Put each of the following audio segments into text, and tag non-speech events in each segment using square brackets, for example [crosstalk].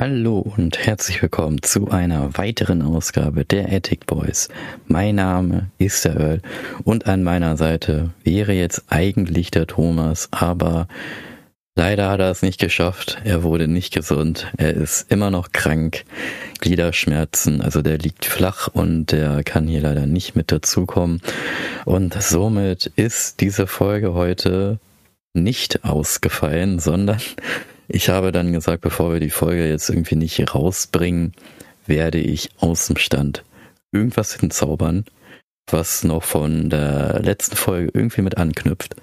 Hallo und herzlich willkommen zu einer weiteren Ausgabe der Attic Boys. Mein Name ist der Earl und an meiner Seite wäre jetzt eigentlich der Thomas, aber leider hat er es nicht geschafft. Er wurde nicht gesund. Er ist immer noch krank. Gliederschmerzen, also der liegt flach und der kann hier leider nicht mit dazukommen. Und somit ist diese Folge heute nicht ausgefallen, sondern ich habe dann gesagt, bevor wir die Folge jetzt irgendwie nicht rausbringen, werde ich aus dem Stand irgendwas hinzaubern, was noch von der letzten Folge irgendwie mit anknüpft.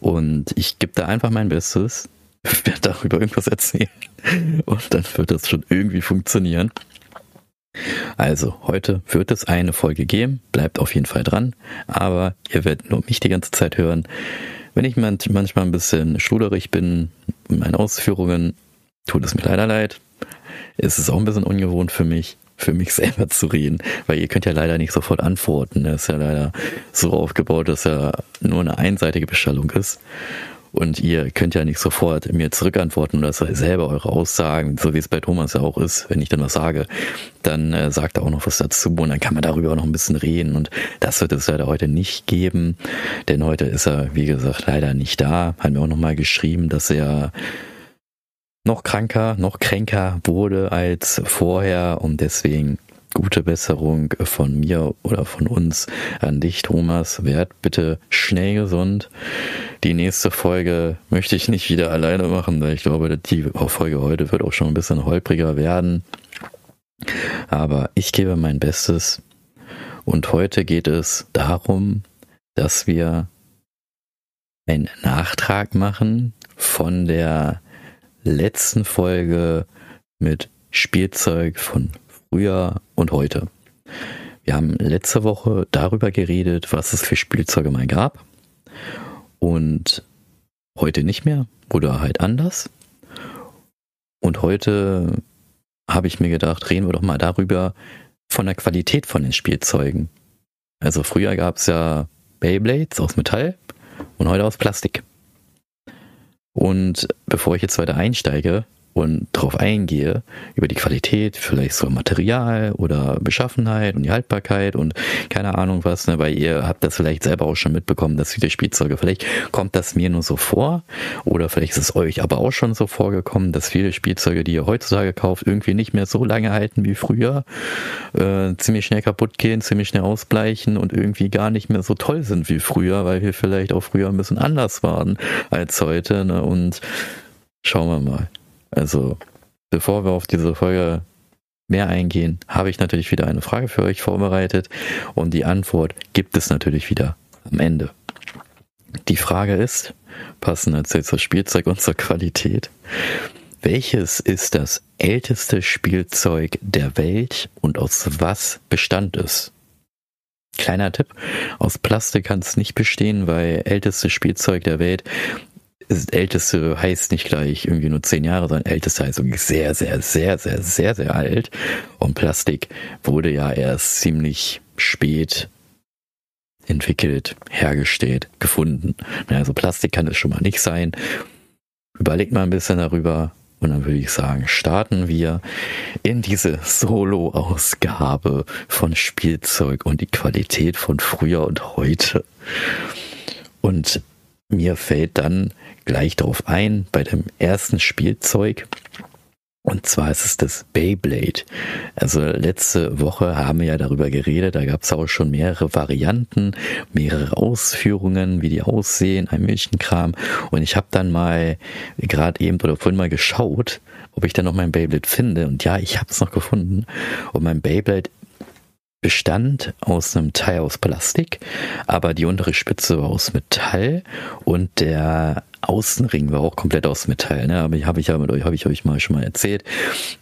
Und ich gebe da einfach mein Bestes, [laughs] werde darüber irgendwas erzählen [laughs] und dann wird das schon irgendwie funktionieren. Also, heute wird es eine Folge geben, bleibt auf jeden Fall dran, aber ihr werdet nur mich die ganze Zeit hören. Wenn ich manchmal ein bisschen schluderig bin in meinen Ausführungen, tut es mir leider leid. Es ist auch ein bisschen ungewohnt für mich, für mich [laughs] selber zu reden, weil ihr könnt ja leider nicht sofort antworten. Das ist ja leider so aufgebaut, dass ja nur eine einseitige Bestellung ist. Und ihr könnt ja nicht sofort mir zurückantworten oder selber eure Aussagen, so wie es bei Thomas ja auch ist. Wenn ich dann was sage, dann äh, sagt er auch noch was dazu und dann kann man darüber auch noch ein bisschen reden. Und das wird es leider heute nicht geben, denn heute ist er, wie gesagt, leider nicht da. Hat mir auch nochmal geschrieben, dass er noch kranker, noch kränker wurde als vorher und deswegen gute Besserung von mir oder von uns an dich, Thomas. Werd bitte schnell gesund. Die nächste Folge möchte ich nicht wieder alleine machen, weil ich glaube, die Folge heute wird auch schon ein bisschen holpriger werden. Aber ich gebe mein Bestes. Und heute geht es darum, dass wir einen Nachtrag machen von der letzten Folge mit Spielzeug von früher und heute. Wir haben letzte Woche darüber geredet, was es für Spielzeuge mal gab. Und heute nicht mehr oder halt anders. Und heute habe ich mir gedacht, reden wir doch mal darüber von der Qualität von den Spielzeugen. Also früher gab es ja Beyblades aus Metall und heute aus Plastik. Und bevor ich jetzt weiter einsteige, und darauf eingehe, über die Qualität, vielleicht so Material oder Beschaffenheit und die Haltbarkeit und keine Ahnung was, ne, weil ihr habt das vielleicht selber auch schon mitbekommen, dass viele Spielzeuge, vielleicht kommt das mir nur so vor oder vielleicht ist es euch aber auch schon so vorgekommen, dass viele Spielzeuge, die ihr heutzutage kauft, irgendwie nicht mehr so lange halten wie früher, äh, ziemlich schnell kaputt gehen, ziemlich schnell ausbleichen und irgendwie gar nicht mehr so toll sind wie früher, weil wir vielleicht auch früher ein bisschen anders waren als heute ne, und schauen wir mal. Also, bevor wir auf diese Folge mehr eingehen, habe ich natürlich wieder eine Frage für euch vorbereitet und die Antwort gibt es natürlich wieder am Ende. Die Frage ist, passend erzählt zur Spielzeug und zur Qualität, welches ist das älteste Spielzeug der Welt und aus was bestand es? Kleiner Tipp, aus Plastik kann es nicht bestehen, weil ältestes Spielzeug der Welt älteste heißt nicht gleich irgendwie nur zehn Jahre, sondern älteste heißt wirklich sehr, sehr, sehr, sehr, sehr, sehr alt. Und Plastik wurde ja erst ziemlich spät entwickelt, hergestellt, gefunden. Also Plastik kann es schon mal nicht sein. Überlegt mal ein bisschen darüber und dann würde ich sagen, starten wir in diese Solo-Ausgabe von Spielzeug und die Qualität von früher und heute. Und mir fällt dann gleich darauf ein, bei dem ersten Spielzeug. Und zwar ist es das Beyblade. Also letzte Woche haben wir ja darüber geredet, da gab es auch schon mehrere Varianten, mehrere Ausführungen, wie die aussehen, ein Milchenkram. Und ich habe dann mal gerade eben oder vorhin mal geschaut, ob ich dann noch mein Beyblade finde. Und ja, ich habe es noch gefunden. Und mein Beyblade bestand aus einem Teil aus Plastik, aber die untere Spitze war aus Metall und der Außenring war auch komplett aus Metall. Ne? Aber habe ich ja mit euch, habe ich euch mal schon mal erzählt,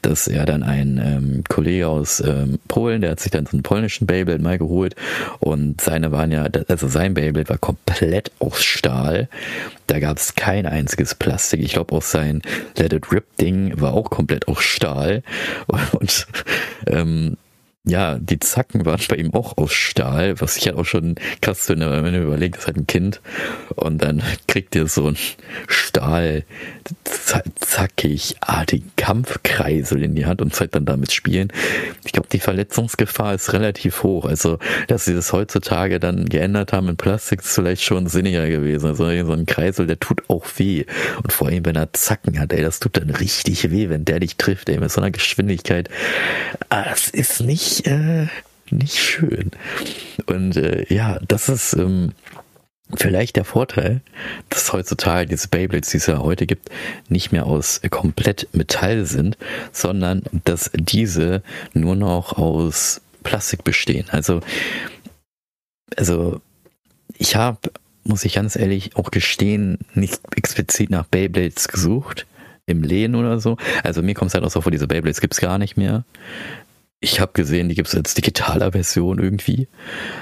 dass er dann ein ähm, Kollege aus ähm, Polen, der hat sich dann so einen polnischen Beyblade mal geholt und seine waren ja, also sein Beyblade war komplett aus Stahl. Da gab es kein einziges Plastik. Ich glaube auch sein Let It Rip Ding war auch komplett aus Stahl [laughs] und ähm, ja, die Zacken waren bei ihm auch aus Stahl, was ich halt auch schon krass finde, wenn du überlegst, das ist halt ein Kind und dann kriegt ihr so ein Stahl zackig artigen Kampfkreisel in die Hand und zeigt dann damit spielen. Ich glaube, die Verletzungsgefahr ist relativ hoch. Also, dass sie das heutzutage dann geändert haben in Plastik, ist vielleicht schon sinniger gewesen. Also, so ein Kreisel, der tut auch weh. Und vor allem, wenn er Zacken hat, ey, das tut dann richtig weh, wenn der dich trifft, ey, mit so einer Geschwindigkeit. Ah, das ist nicht nicht, äh, nicht schön. Und äh, ja, das ist ähm, vielleicht der Vorteil, dass heutzutage diese Beyblades, die es ja heute gibt, nicht mehr aus komplett Metall sind, sondern dass diese nur noch aus Plastik bestehen. Also, also ich habe, muss ich ganz ehrlich auch gestehen, nicht explizit nach Beyblades gesucht im Lehen oder so. Also mir kommt es halt auch so vor, diese Beyblades gibt es gar nicht mehr. Ich habe gesehen, die gibt es als digitaler Version irgendwie,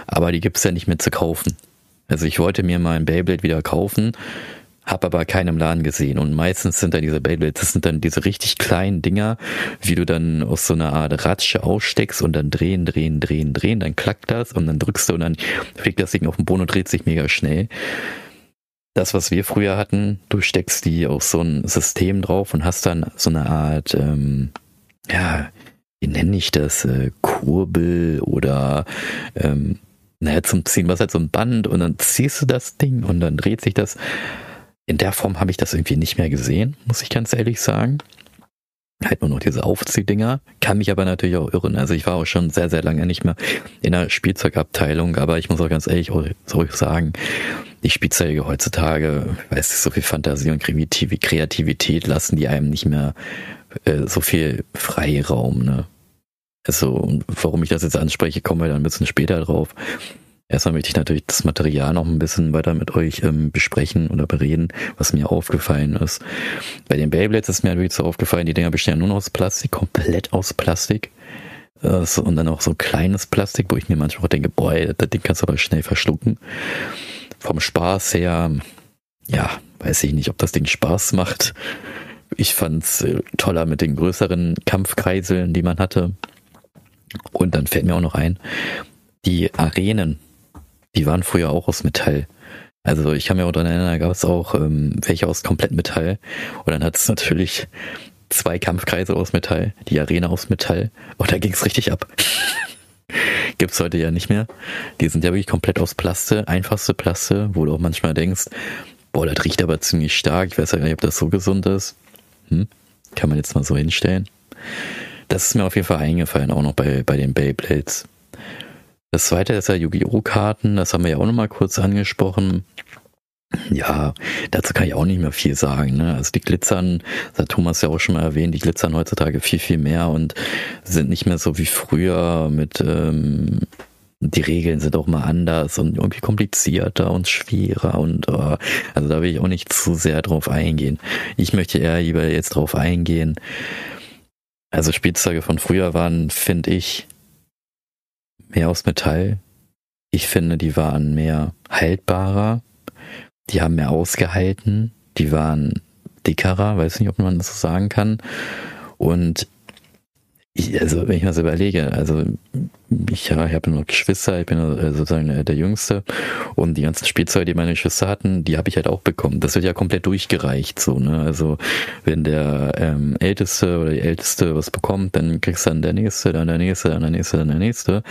aber die gibt es ja nicht mehr zu kaufen. Also ich wollte mir mal ein Beyblade wieder kaufen, habe aber keinen im Laden gesehen. Und meistens sind dann diese Beyblades, das sind dann diese richtig kleinen Dinger, wie du dann aus so einer Art Ratsche aussteckst und dann drehen, drehen, drehen, drehen, dann klackt das und dann drückst du und dann fliegt das Ding auf den Boden und dreht sich mega schnell. Das, was wir früher hatten, du steckst die auf so ein System drauf und hast dann so eine Art, ähm, ja, wie nenne ich das, äh, Kurbel oder ähm, naja, zum Ziehen, was halt so ein Band und dann ziehst du das Ding und dann dreht sich das. In der Form habe ich das irgendwie nicht mehr gesehen, muss ich ganz ehrlich sagen. Halt nur noch diese Aufziehdinger. Kann mich aber natürlich auch irren. Also ich war auch schon sehr, sehr lange nicht mehr in der Spielzeugabteilung, aber ich muss auch ganz ehrlich zurück sagen, die Spielzeuge heutzutage, weiß ich, so viel Fantasie und Kreativität lassen die einem nicht mehr äh, so viel Freiraum, ne? Also, warum ich das jetzt anspreche, kommen wir dann ein bisschen später drauf. Erstmal möchte ich natürlich das Material noch ein bisschen weiter mit euch ähm, besprechen oder bereden, was mir aufgefallen ist. Bei den Beyblades ist mir natürlich so aufgefallen, die Dinger bestehen ja nur aus Plastik, komplett aus Plastik. Äh, und dann auch so kleines Plastik, wo ich mir manchmal auch denke, boah, das Ding kannst du aber schnell verschlucken. Vom Spaß her, ja, weiß ich nicht, ob das Ding Spaß macht. Ich fand's äh, toller mit den größeren Kampfkreiseln, die man hatte. Und dann fällt mir auch noch ein, die Arenen, die waren früher auch aus Metall. Also ich kann mir auch daran erinnern, da gab es auch ähm, welche aus komplett Metall. Und dann hat es natürlich zwei Kampfkreise aus Metall, die Arena aus Metall. Und da ging es richtig ab. [laughs] Gibt's heute ja nicht mehr. Die sind ja wirklich komplett aus Plaste, einfachste Plaste, wo du auch manchmal denkst, boah, das riecht aber ziemlich stark. Ich weiß ja gar nicht, ob das so gesund ist. Hm? Kann man jetzt mal so hinstellen. Das ist mir auf jeden Fall eingefallen, auch noch bei, bei den Beyblades. Das zweite ist ja Yu-Gi-Oh! Karten, das haben wir ja auch noch mal kurz angesprochen. Ja, dazu kann ich auch nicht mehr viel sagen. Ne? Also die glitzern, das hat Thomas ja auch schon mal erwähnt, die glitzern heutzutage viel, viel mehr und sind nicht mehr so wie früher mit, ähm, die Regeln sind auch mal anders und irgendwie komplizierter und schwerer und uh, also da will ich auch nicht zu sehr drauf eingehen. Ich möchte eher lieber jetzt drauf eingehen, also Spielzeuge von früher waren, finde ich, mehr aus Metall. Ich finde, die waren mehr haltbarer. Die haben mehr ausgehalten. Die waren dickerer, weiß nicht, ob man das so sagen kann. Und ich, also, wenn ich mir das überlege, also ja, ich habe noch Geschwister, ich bin äh, sozusagen der Jüngste und die ganzen Spielzeuge, die meine Geschwister hatten, die habe ich halt auch bekommen. Das wird ja komplett durchgereicht, so, ne? Also wenn der ähm, Älteste oder die Älteste was bekommt, dann kriegst du dann der Nächste, dann der Nächste, dann der Nächste, dann der Nächste.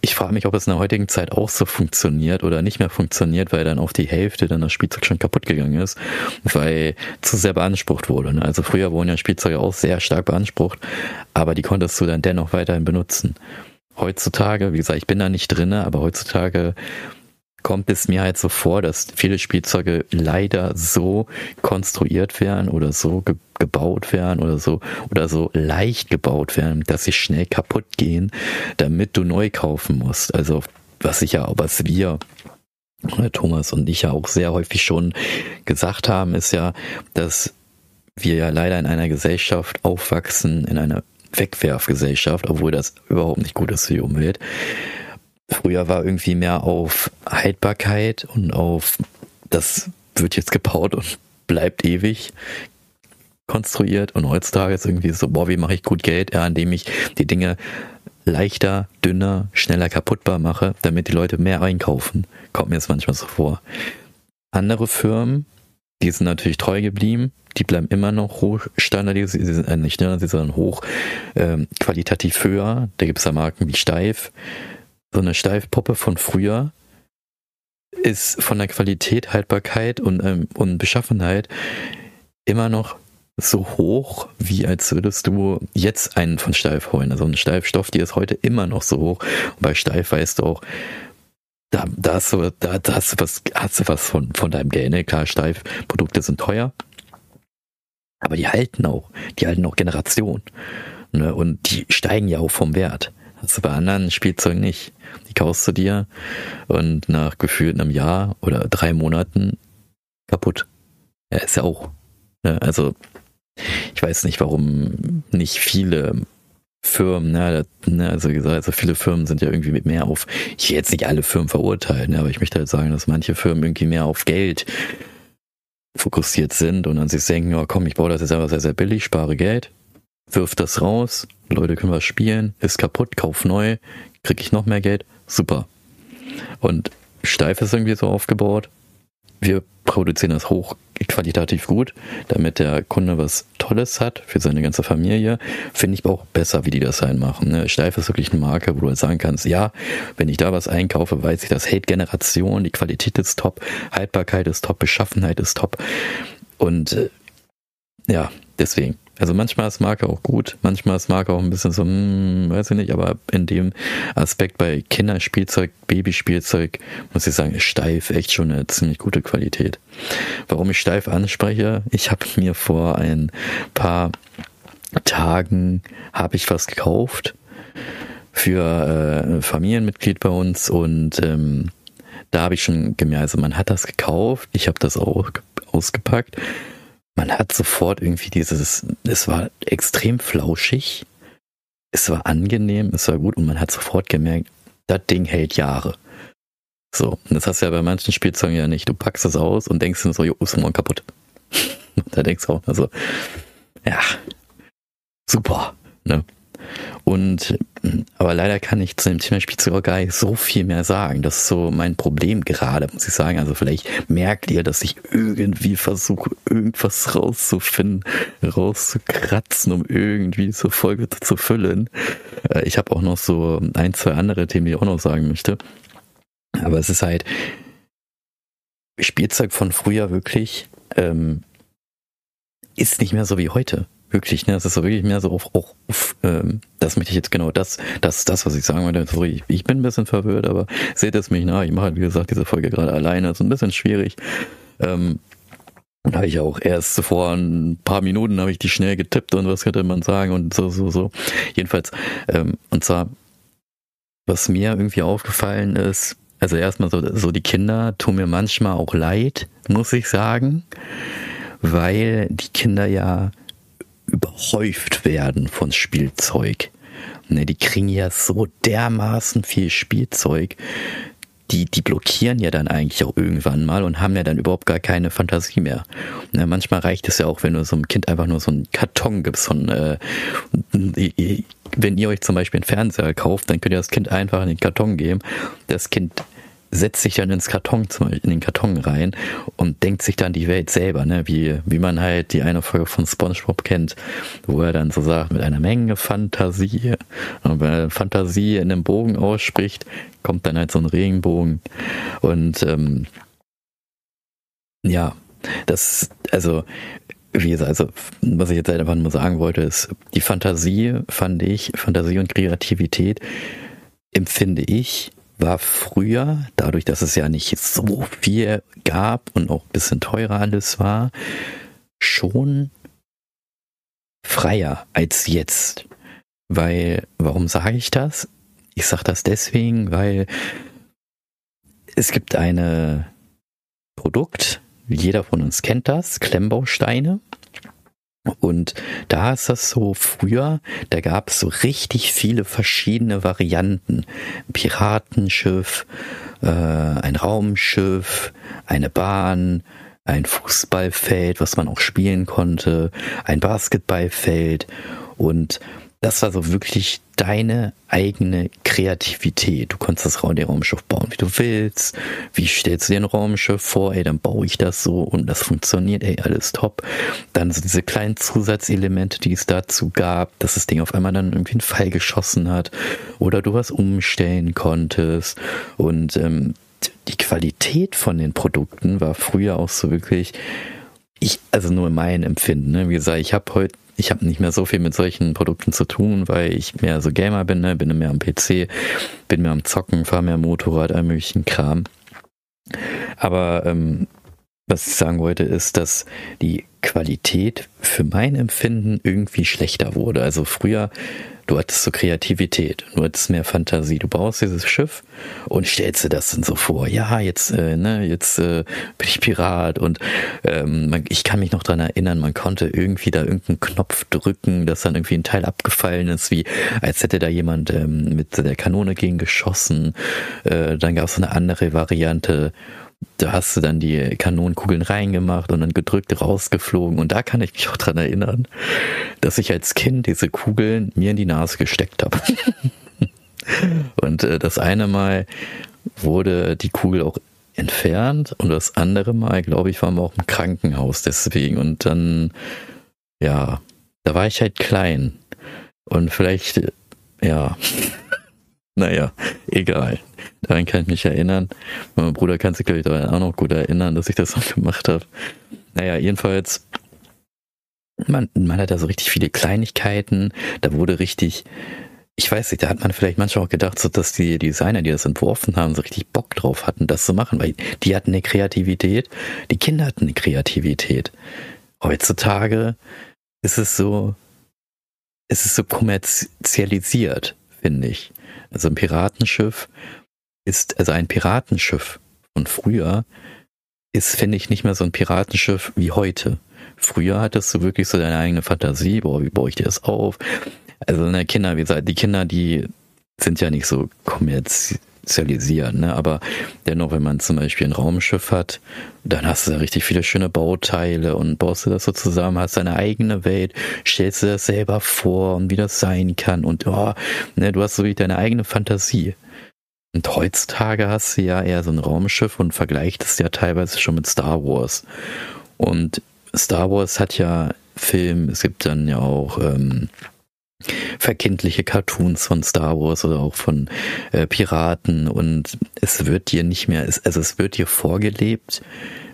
Ich frage mich, ob es in der heutigen Zeit auch so funktioniert oder nicht mehr funktioniert, weil dann auf die Hälfte dann das Spielzeug schon kaputt gegangen ist, weil zu sehr beansprucht wurde. Ne? Also früher wurden ja Spielzeuge auch sehr stark beansprucht, aber die konntest du dann dennoch weiterhin benutzen heutzutage, wie gesagt, ich bin da nicht drinne, aber heutzutage kommt es mir halt so vor, dass viele Spielzeuge leider so konstruiert werden oder so ge gebaut werden oder so oder so leicht gebaut werden, dass sie schnell kaputt gehen, damit du neu kaufen musst. Also was ich ja, was wir Thomas und ich ja auch sehr häufig schon gesagt haben, ist ja, dass wir ja leider in einer Gesellschaft aufwachsen, in einer Wegwerfgesellschaft, obwohl das überhaupt nicht gut ist für die Umwelt. Früher war irgendwie mehr auf Haltbarkeit und auf das wird jetzt gebaut und bleibt ewig konstruiert und heutzutage ist irgendwie so, boah, wie mache ich gut Geld, ja, indem ich die Dinge leichter, dünner, schneller kaputtbar mache, damit die Leute mehr einkaufen. Kommt mir jetzt manchmal so vor. Andere Firmen, die sind natürlich treu geblieben, die bleiben immer noch hoch standardisiert, sie sind äh, nicht standardisiert, sondern hoch ähm, qualitativ höher. Da gibt es ja Marken wie Steif. So eine Steifpuppe von früher ist von der Qualität, Haltbarkeit und, ähm, und Beschaffenheit immer noch so hoch, wie als würdest du jetzt einen von Steif holen. Also ein Steifstoff, die ist heute immer noch so hoch. Und bei Steif weißt du auch, da, da, hast du, da, da hast du was, hast du was von, von deinem Geld. Ne? Klar, Steifprodukte sind teuer, aber die halten auch. Die halten auch Generationen. Ne? Und die steigen ja auch vom Wert. Das ist bei anderen Spielzeugen nicht. Die kaufst du dir und nach gefühlt einem Jahr oder drei Monaten kaputt. Ja, ist ja auch. Ne? Also ich weiß nicht, warum nicht viele Firmen, ne, ne, also wie gesagt, also viele Firmen sind ja irgendwie mit mehr auf, ich will jetzt nicht alle Firmen verurteilen, ne, aber ich möchte halt sagen, dass manche Firmen irgendwie mehr auf Geld fokussiert sind und dann sich denken, ja komm, ich baue das jetzt einfach sehr, sehr billig, spare Geld, wirf das raus, Leute können was spielen, ist kaputt, kauf neu, krieg ich noch mehr Geld, super. Und Steif ist irgendwie so aufgebaut, wir produzieren das hochqualitativ gut, damit der Kunde was Tolles hat für seine ganze Familie. Finde ich auch besser, wie die das sein machen. Ne? Steif ist wirklich eine Marke, wo du halt sagen kannst, ja, wenn ich da was einkaufe, weiß ich, das hält Generation, die Qualität ist top, Haltbarkeit ist top, Beschaffenheit ist top. Und äh, ja, deswegen. Also manchmal ist Marke auch gut, manchmal ist Marke auch ein bisschen so, hm, weiß ich nicht, aber in dem Aspekt bei Kinderspielzeug, Babyspielzeug, muss ich sagen, ist steif echt schon eine ziemlich gute Qualität. Warum ich steif anspreche, ich habe mir vor ein paar Tagen, habe ich was gekauft für äh, Familienmitglied bei uns und ähm, da habe ich schon gemerkt, also man hat das gekauft, ich habe das auch ausgepackt man hat sofort irgendwie dieses, es war extrem flauschig, es war angenehm, es war gut und man hat sofort gemerkt, das Ding hält Jahre. So, und das hast du ja bei manchen Spielzeugen ja nicht. Du packst es aus und denkst dir so, jo, ist morgen kaputt. [laughs] da denkst du auch, also, ja, super, ne? Und aber leider kann ich zu dem Thema Spielzeug gar nicht so viel mehr sagen. Das ist so mein Problem gerade, muss ich sagen. Also vielleicht merkt ihr, dass ich irgendwie versuche, irgendwas rauszufinden, rauszukratzen, um irgendwie diese Folge zu füllen. Äh, ich habe auch noch so ein, zwei andere Themen, die ich auch noch sagen möchte. Aber es ist halt Spielzeug von früher wirklich ähm, ist nicht mehr so wie heute wirklich, ne, das ist so wirklich mehr so auf, auf, auf ähm, das möchte ich jetzt genau das, das das, was ich sagen wollte. Sorry, ich, ich bin ein bisschen verwirrt, aber seht es mich nach. Ich mache halt, wie gesagt, diese Folge gerade alleine. Das ist ein bisschen schwierig. Ähm, und habe ich auch erst vor ein paar Minuten habe ich die schnell getippt und was könnte man sagen und so, so, so. Jedenfalls, ähm, und zwar, was mir irgendwie aufgefallen ist, also erstmal so, so die Kinder tun mir manchmal auch leid, muss ich sagen, weil die Kinder ja überhäuft werden von Spielzeug. Ne, die kriegen ja so dermaßen viel Spielzeug. Die, die blockieren ja dann eigentlich auch irgendwann mal und haben ja dann überhaupt gar keine Fantasie mehr. Ne, manchmal reicht es ja auch, wenn du so einem Kind einfach nur so einen Karton gibst von, äh, wenn ihr euch zum Beispiel einen Fernseher kauft, dann könnt ihr das Kind einfach in den Karton geben. Das Kind setzt sich dann ins Karton, in den Karton rein und denkt sich dann die Welt selber, ne? wie, wie man halt die eine Folge von SpongeBob kennt, wo er dann so sagt, mit einer Menge Fantasie, und wenn er Fantasie in einem Bogen ausspricht, kommt dann halt so ein Regenbogen und ähm, ja, das, also wie gesagt, also was ich jetzt halt einfach nur sagen wollte, ist, die Fantasie fand ich, Fantasie und Kreativität empfinde ich war früher, dadurch, dass es ja nicht so viel gab und auch ein bisschen teurer alles war, schon freier als jetzt. Weil, warum sage ich das? Ich sage das deswegen, weil es gibt eine Produkt, jeder von uns kennt das, Klemmbausteine. Und da ist das so früher, da gab es so richtig viele verschiedene Varianten. Ein Piratenschiff, äh, ein Raumschiff, eine Bahn, ein Fußballfeld, was man auch spielen konnte, ein Basketballfeld und das war so wirklich deine eigene Kreativität. Du konntest das Raumschiff bauen, wie du willst. Wie stellst du dir ein Raumschiff vor? Ey, dann baue ich das so und das funktioniert, ey, alles top. Dann so diese kleinen Zusatzelemente, die es dazu gab, dass das Ding auf einmal dann irgendwie einen Pfeil geschossen hat oder du was umstellen konntest. Und ähm, die Qualität von den Produkten war früher auch so wirklich, ich, also nur mein Empfinden, ne? wie gesagt, ich habe heute ich habe nicht mehr so viel mit solchen Produkten zu tun, weil ich mehr so Gamer bin, ne? bin mehr am PC, bin mehr am Zocken, fahre mehr Motorrad, all möglichen Kram. Aber ähm, was ich sagen wollte, ist, dass die Qualität für mein Empfinden irgendwie schlechter wurde. Also früher Du hattest so Kreativität, du hattest mehr Fantasie. Du baust dieses Schiff und stellst dir das dann so vor. Ja, jetzt, äh, ne, jetzt äh, bin ich Pirat und ähm, man, ich kann mich noch dran erinnern, man konnte irgendwie da irgendeinen Knopf drücken, dass dann irgendwie ein Teil abgefallen ist, wie als hätte da jemand ähm, mit der Kanone gegen geschossen. Äh, dann gab es eine andere Variante da hast du dann die Kanonenkugeln reingemacht und dann gedrückt rausgeflogen. Und da kann ich mich auch dran erinnern, dass ich als Kind diese Kugeln mir in die Nase gesteckt habe. [laughs] und äh, das eine Mal wurde die Kugel auch entfernt und das andere Mal, glaube ich, waren wir auch im Krankenhaus deswegen. Und dann, ja, da war ich halt klein. Und vielleicht, ja, naja, egal. Daran kann ich mich erinnern. Mein Bruder kann sich, glaube ich, daran auch noch gut erinnern, dass ich das auch gemacht habe. Naja, jedenfalls, man, man hat da so richtig viele Kleinigkeiten. Da wurde richtig, ich weiß nicht, da hat man vielleicht manchmal auch gedacht, so, dass die Designer, die das entworfen haben, so richtig Bock drauf hatten, das zu machen, weil die hatten eine Kreativität, die Kinder hatten eine Kreativität. Heutzutage ist es so, ist es so kommerzialisiert, finde ich. Also ein Piratenschiff ist, also ein Piratenschiff von früher ist, finde ich, nicht mehr so ein Piratenschiff wie heute. Früher hattest du wirklich so deine eigene Fantasie, boah, wie baue ich dir das auf? Also ne, Kinder, wie gesagt, die Kinder, die sind ja nicht so kommerzialisiert, ne? Aber dennoch, wenn man zum Beispiel ein Raumschiff hat, dann hast du da richtig viele schöne Bauteile und baust du das so zusammen, hast deine eigene Welt, stellst du das selber vor und wie das sein kann und oh, ne, du hast so wie deine eigene Fantasie. Und heutzutage hast du ja eher so ein Raumschiff und vergleicht es ja teilweise schon mit Star Wars. Und Star Wars hat ja Film, es gibt dann ja auch ähm, verkindliche Cartoons von Star Wars oder auch von äh, Piraten und es wird dir nicht mehr, also es wird dir vorgelebt,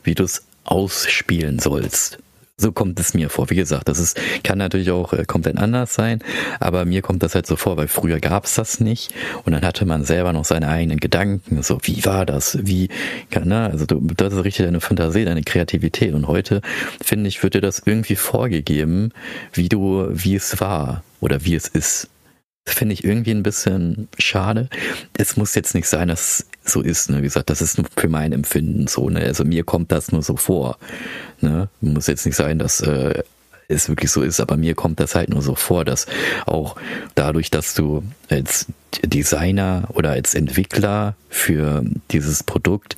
wie du es ausspielen sollst. So kommt es mir vor. Wie gesagt, das ist, kann natürlich auch äh, komplett anders sein, aber mir kommt das halt so vor, weil früher gab es das nicht und dann hatte man selber noch seine eigenen Gedanken. So, wie war das? Wie, kann, ne? also du, das ist richtig deine Fantasie, deine Kreativität und heute, finde ich, wird dir das irgendwie vorgegeben, wie du, wie es war oder wie es ist. Finde ich irgendwie ein bisschen schade. Es muss jetzt nicht sein, dass so ist. Ne? Wie gesagt, das ist nur für mein Empfinden so. Ne? Also mir kommt das nur so vor. Ne? Muss jetzt nicht sein, dass äh, es wirklich so ist, aber mir kommt das halt nur so vor, dass auch dadurch, dass du als Designer oder als Entwickler für dieses Produkt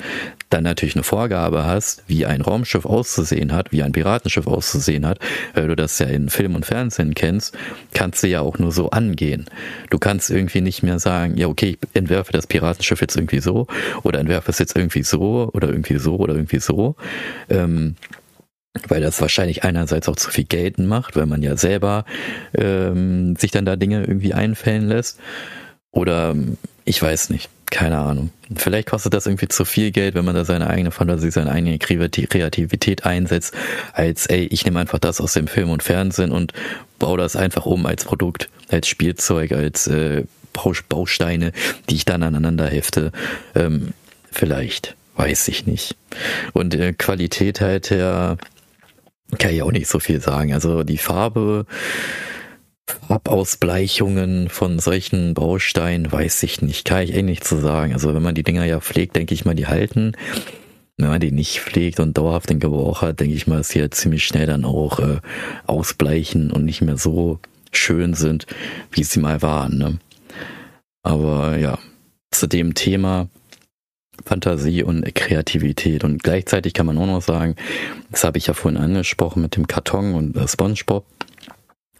dann natürlich eine Vorgabe hast, wie ein Raumschiff auszusehen hat, wie ein Piratenschiff auszusehen hat, weil du das ja in Film und Fernsehen kennst, kannst du ja auch nur so angehen. Du kannst irgendwie nicht mehr sagen, ja okay, ich entwerfe das Piratenschiff jetzt irgendwie so oder entwerfe es jetzt irgendwie so oder irgendwie so oder irgendwie so. Ähm, weil das wahrscheinlich einerseits auch zu viel gelten macht, weil man ja selber ähm, sich dann da Dinge irgendwie einfällen lässt. Oder ich weiß nicht, keine Ahnung. Vielleicht kostet das irgendwie zu viel Geld, wenn man da seine eigene Fantasie, seine eigene Kreativität einsetzt, als ey, ich nehme einfach das aus dem Film und Fernsehen und baue das einfach um als Produkt, als Spielzeug, als äh, Bausteine, die ich dann aneinander hefte. Ähm, vielleicht, weiß ich nicht. Und äh, Qualität halt ja, kann ich auch nicht so viel sagen. Also die Farbe Farbausbleichungen von solchen Bausteinen weiß ich nicht, kann ich eh nicht zu sagen. Also wenn man die Dinger ja pflegt, denke ich mal, die halten. Wenn man die nicht pflegt und dauerhaft den Gebrauch hat, denke ich mal, dass sie ja ziemlich schnell dann auch äh, ausbleichen und nicht mehr so schön sind, wie sie mal waren. Ne? Aber ja, zu dem Thema Fantasie und Kreativität. Und gleichzeitig kann man auch noch sagen, das habe ich ja vorhin angesprochen mit dem Karton und äh, SpongeBob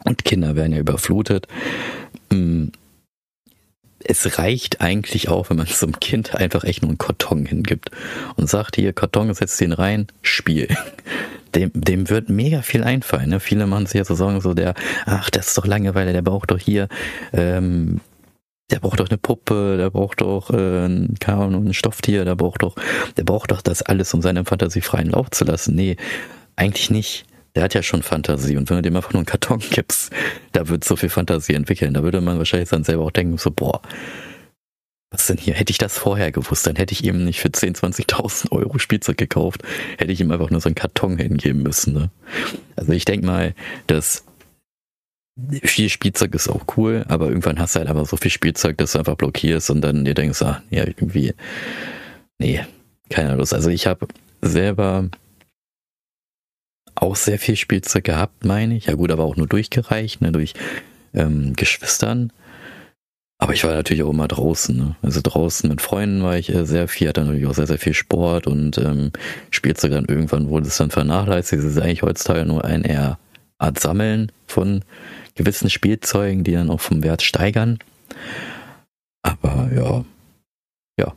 Und Kinder werden ja überflutet. Mm, es reicht eigentlich auch, wenn man [laughs] zum Kind einfach echt nur einen Karton hingibt und sagt, hier, Karton, setzt den rein, Spiel. Dem, dem wird mega viel einfallen. Ne? Viele machen sich ja so Sorgen, so der, ach, das ist doch Langeweile, der braucht doch hier, ähm, der braucht doch eine Puppe, der braucht doch äh, ein, ein Stofftier, der braucht doch, der braucht doch das alles, um seine Fantasie freien Lauf zu lassen. Nee, eigentlich nicht der hat ja schon Fantasie und wenn du dem einfach nur einen Karton [laughs] gibst, da wird so viel Fantasie entwickeln. Da würde man wahrscheinlich dann selber auch denken, so, boah, was denn hier? Hätte ich das vorher gewusst, dann hätte ich ihm nicht für 10, 20.000 Euro Spielzeug gekauft, hätte ich ihm einfach nur so einen Karton hingeben müssen. Ne? Also ich denke mal, dass viel Spielzeug ist auch cool, aber irgendwann hast du halt einfach so viel Spielzeug, dass du einfach blockierst und dann dir denkst, ah, ja, irgendwie, nee, keine Lust. Also ich habe selber auch sehr viel Spielzeug gehabt, meine ich. Ja gut, aber auch nur durchgereicht, ne, durch ähm, Geschwistern. Aber ich war natürlich auch immer draußen. Ne? Also draußen mit Freunden war ich äh, sehr viel, hatte natürlich auch sehr, sehr viel Sport und ähm, Spielzeug dann irgendwann wurde es dann vernachlässigt. Es ist eigentlich heutzutage nur ein eher Art Sammeln von gewissen Spielzeugen, die dann auch vom Wert steigern. Aber ja, ja.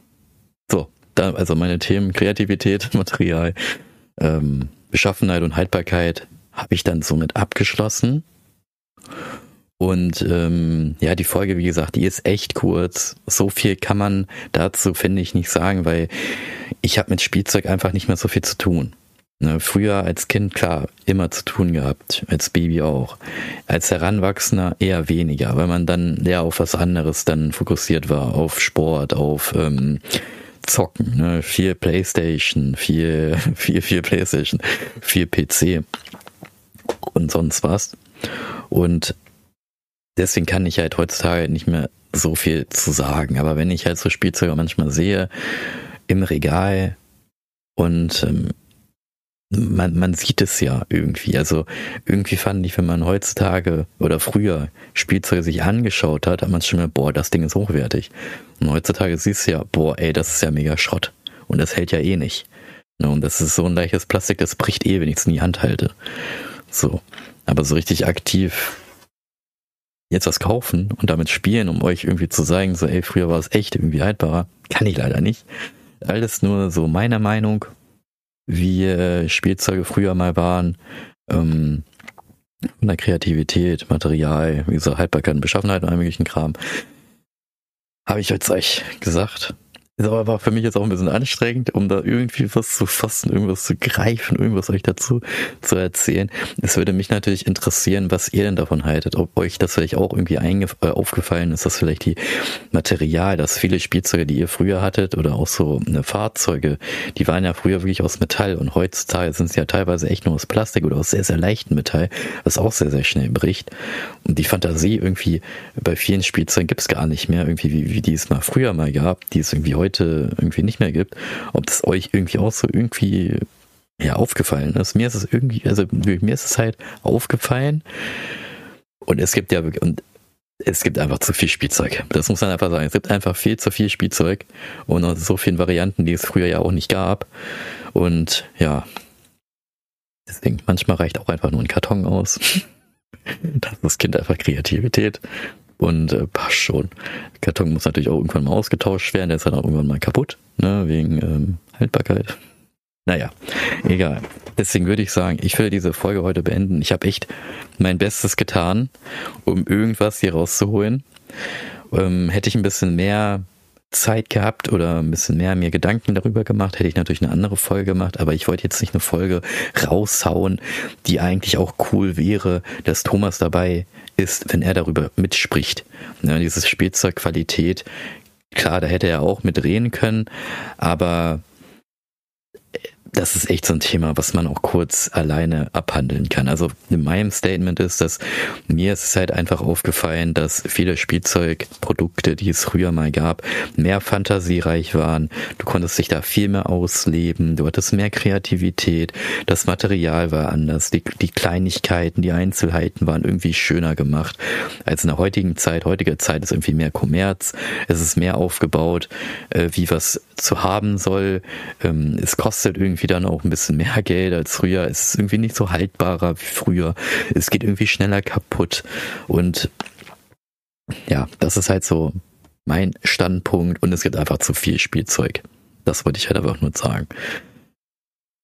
So, da, also meine Themen Kreativität, [laughs] Material, ähm, Beschaffenheit und Haltbarkeit habe ich dann somit abgeschlossen. Und ähm, ja, die Folge, wie gesagt, die ist echt kurz. So viel kann man dazu, finde ich, nicht sagen, weil ich habe mit Spielzeug einfach nicht mehr so viel zu tun. Ne, früher als Kind, klar, immer zu tun gehabt, als Baby auch. Als Heranwachsender eher weniger, weil man dann eher auf was anderes dann fokussiert war, auf Sport, auf ähm, zocken, ne? Viel Playstation, viel, [laughs] viel, viel Playstation, viel PC und sonst was. Und deswegen kann ich halt heutzutage nicht mehr so viel zu sagen. Aber wenn ich halt so Spielzeuge manchmal sehe im Regal und ähm, man, man sieht es ja irgendwie. Also irgendwie fand ich, wenn man heutzutage oder früher Spielzeuge sich angeschaut hat, hat man schon mal, boah, das Ding ist hochwertig. Und heutzutage siehst du ja, boah, ey, das ist ja mega Schrott. Und das hält ja eh nicht. Ne, und das ist so ein leichtes Plastik, das bricht eh, wenn ich es in die Hand halte. So. Aber so richtig aktiv jetzt was kaufen und damit spielen, um euch irgendwie zu zeigen, so, ey, früher war es echt irgendwie haltbarer, kann ich leider nicht. Alles nur so meiner Meinung wie äh, Spielzeuge früher mal waren. Ähm, von der Kreativität, Material, wie gesagt, Haltbarkeit und Beschaffenheit und allem möglichen Kram. Habe ich jetzt euch gesagt. Ist aber war für mich jetzt auch ein bisschen anstrengend, um da irgendwie was zu fassen, irgendwas zu greifen, irgendwas euch dazu zu erzählen. Es würde mich natürlich interessieren, was ihr denn davon haltet, ob euch das vielleicht auch irgendwie äh, aufgefallen ist, dass vielleicht die Material, dass viele Spielzeuge, die ihr früher hattet oder auch so eine Fahrzeuge, die waren ja früher wirklich aus Metall und heutzutage sind sie ja teilweise echt nur aus Plastik oder aus sehr, sehr leichtem Metall, was auch sehr, sehr schnell bricht. Und die Fantasie irgendwie bei vielen Spielzeugen gibt es gar nicht mehr, irgendwie wie, wie die es mal früher mal gab, die es irgendwie heute heute irgendwie nicht mehr gibt, ob das euch irgendwie auch so irgendwie ja aufgefallen ist. Mir ist es irgendwie, also mir ist es halt aufgefallen und es gibt ja und es gibt einfach zu viel Spielzeug. Das muss man einfach sagen. Es gibt einfach viel zu viel Spielzeug und aus so vielen Varianten, die es früher ja auch nicht gab. Und ja, deswegen manchmal reicht auch einfach nur ein Karton aus. [laughs] das Kind einfach Kreativität und äh, passt schon. Der Karton muss natürlich auch irgendwann mal ausgetauscht werden, der ist dann auch irgendwann mal kaputt, ne, wegen ähm, Haltbarkeit. Naja, egal. Deswegen würde ich sagen, ich will diese Folge heute beenden. Ich habe echt mein Bestes getan, um irgendwas hier rauszuholen. Ähm, hätte ich ein bisschen mehr Zeit gehabt oder ein bisschen mehr mir Gedanken darüber gemacht, hätte ich natürlich eine andere Folge gemacht, aber ich wollte jetzt nicht eine Folge raushauen, die eigentlich auch cool wäre, dass Thomas dabei ist, wenn er darüber mitspricht. Ja, dieses Spielzeugqualität, klar, da hätte er auch mitreden können, aber das ist echt so ein Thema, was man auch kurz alleine abhandeln kann. Also in meinem Statement ist, dass mir ist es halt einfach aufgefallen, dass viele Spielzeugprodukte, die es früher mal gab, mehr fantasiereich waren. Du konntest dich da viel mehr ausleben, du hattest mehr Kreativität, das Material war anders, die, die Kleinigkeiten, die Einzelheiten waren irgendwie schöner gemacht als in der heutigen Zeit. Heutige Zeit ist irgendwie mehr Kommerz, es ist mehr aufgebaut, äh, wie was zu haben soll. Ähm, es kostet irgendwie irgendwie dann auch ein bisschen mehr Geld als früher. Es ist irgendwie nicht so haltbarer wie früher. Es geht irgendwie schneller kaputt. Und ja, das ist halt so mein Standpunkt und es gibt einfach zu viel Spielzeug. Das wollte ich halt einfach nur sagen.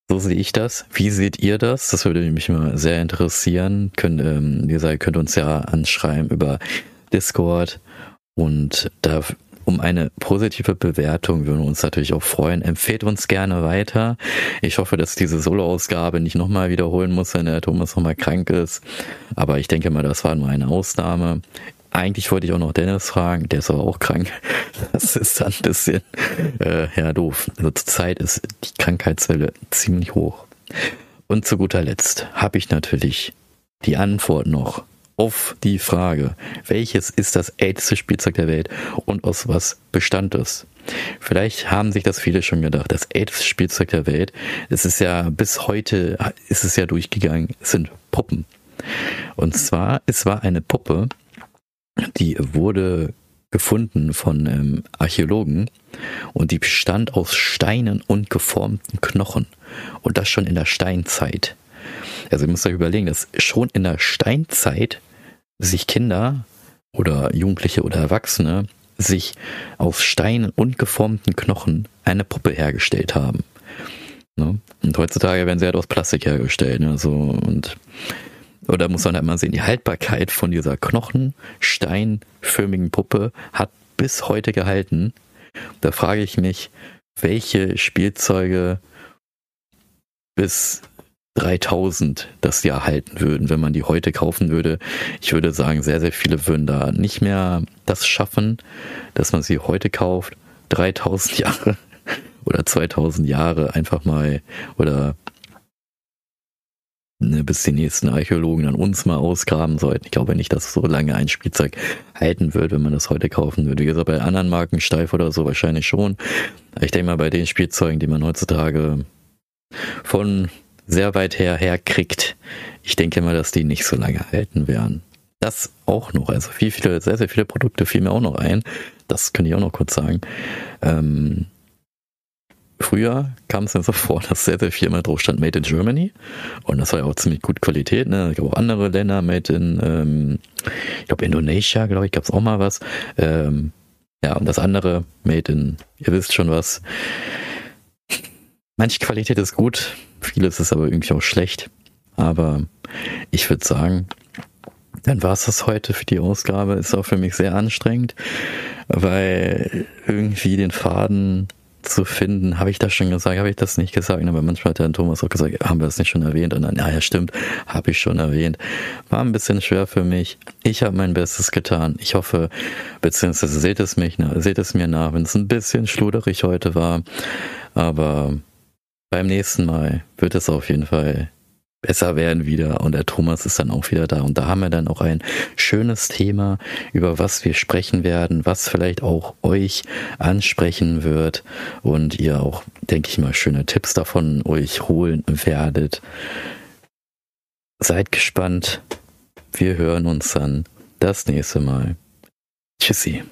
So sehe ich das. Wie seht ihr das? Das würde mich mal sehr interessieren. Könnt, ähm, wie könnt uns ja anschreiben über Discord und da um eine positive Bewertung würden wir uns natürlich auch freuen. Empfehlt uns gerne weiter. Ich hoffe, dass diese Solo-Ausgabe nicht nochmal wiederholen muss, wenn der Thomas nochmal krank ist. Aber ich denke mal, das war nur eine Ausnahme. Eigentlich wollte ich auch noch Dennis fragen, der ist aber auch krank. [laughs] Das ist dann ein bisschen äh, ja doof. Also zurzeit ist die Krankheitswelle ziemlich hoch. Und zu guter Letzt habe ich natürlich die Antwort noch auf die Frage, welches ist das älteste Spielzeug der Welt und aus was bestand es? Vielleicht haben sich das viele schon gedacht. Das älteste Spielzeug der Welt, es ist ja bis heute, ist es ja durchgegangen, sind Puppen. Und zwar, es war eine Puppe, die wurde gefunden von ähm, Archäologen und die bestand aus Steinen und geformten Knochen. Und das schon in der Steinzeit. Also ihr müsst euch überlegen, dass schon in der Steinzeit sich Kinder oder Jugendliche oder Erwachsene sich aus Steinen und geformten Knochen eine Puppe hergestellt haben. Ne? Und heutzutage werden sie halt aus Plastik hergestellt. Ne? So, und oder muss man halt mal sehen, die Haltbarkeit von dieser knochensteinförmigen Puppe hat bis heute gehalten. Da frage ich mich, welche Spielzeuge bis 3000 das Jahr halten würden, wenn man die heute kaufen würde. Ich würde sagen, sehr, sehr viele würden da nicht mehr das schaffen, dass man sie heute kauft. 3000 [laughs] Jahre oder 2000 Jahre einfach mal oder ne, bis die nächsten Archäologen dann uns mal ausgraben sollten. Ich glaube nicht, dass so lange ein Spielzeug halten wird, wenn man das heute kaufen würde. Wie gesagt, bei anderen Marken steif oder so wahrscheinlich schon. Ich denke mal, bei den Spielzeugen, die man heutzutage von sehr weit her herkriegt, ich denke mal, dass die nicht so lange halten werden. Das auch noch, also viel, viele, sehr, sehr viele Produkte fielen mir auch noch ein. Das könnte ich auch noch kurz sagen. Ähm, Früher kam es mir so vor, [laughs] dass sehr, sehr viel immer drauf stand Made in Germany. Und das war ja auch ziemlich gut Qualität. Ne? Es gab auch andere Länder, Made in, ähm, ich glaube Indonesia, glaube ich, gab es auch mal was. Ähm, ja, und das andere, Made in, ihr wisst schon was. Manche Qualität ist gut, vieles ist aber irgendwie auch schlecht. Aber ich würde sagen, dann war es das heute für die Ausgabe. Ist auch für mich sehr anstrengend, weil irgendwie den Faden zu finden. Habe ich das schon gesagt? Habe ich das nicht gesagt? Aber manchmal hat der Thomas auch gesagt, haben wir das nicht schon erwähnt? Und dann, ja, ja, stimmt, habe ich schon erwähnt. War ein bisschen schwer für mich. Ich habe mein Bestes getan. Ich hoffe, beziehungsweise seht es mich, seht es mir nach, wenn es ein bisschen schluderig heute war. Aber beim nächsten Mal wird es auf jeden Fall besser werden wieder und der Thomas ist dann auch wieder da und da haben wir dann auch ein schönes Thema, über was wir sprechen werden, was vielleicht auch euch ansprechen wird und ihr auch, denke ich mal, schöne Tipps davon euch holen werdet. Seid gespannt. Wir hören uns dann das nächste Mal. Tschüssi.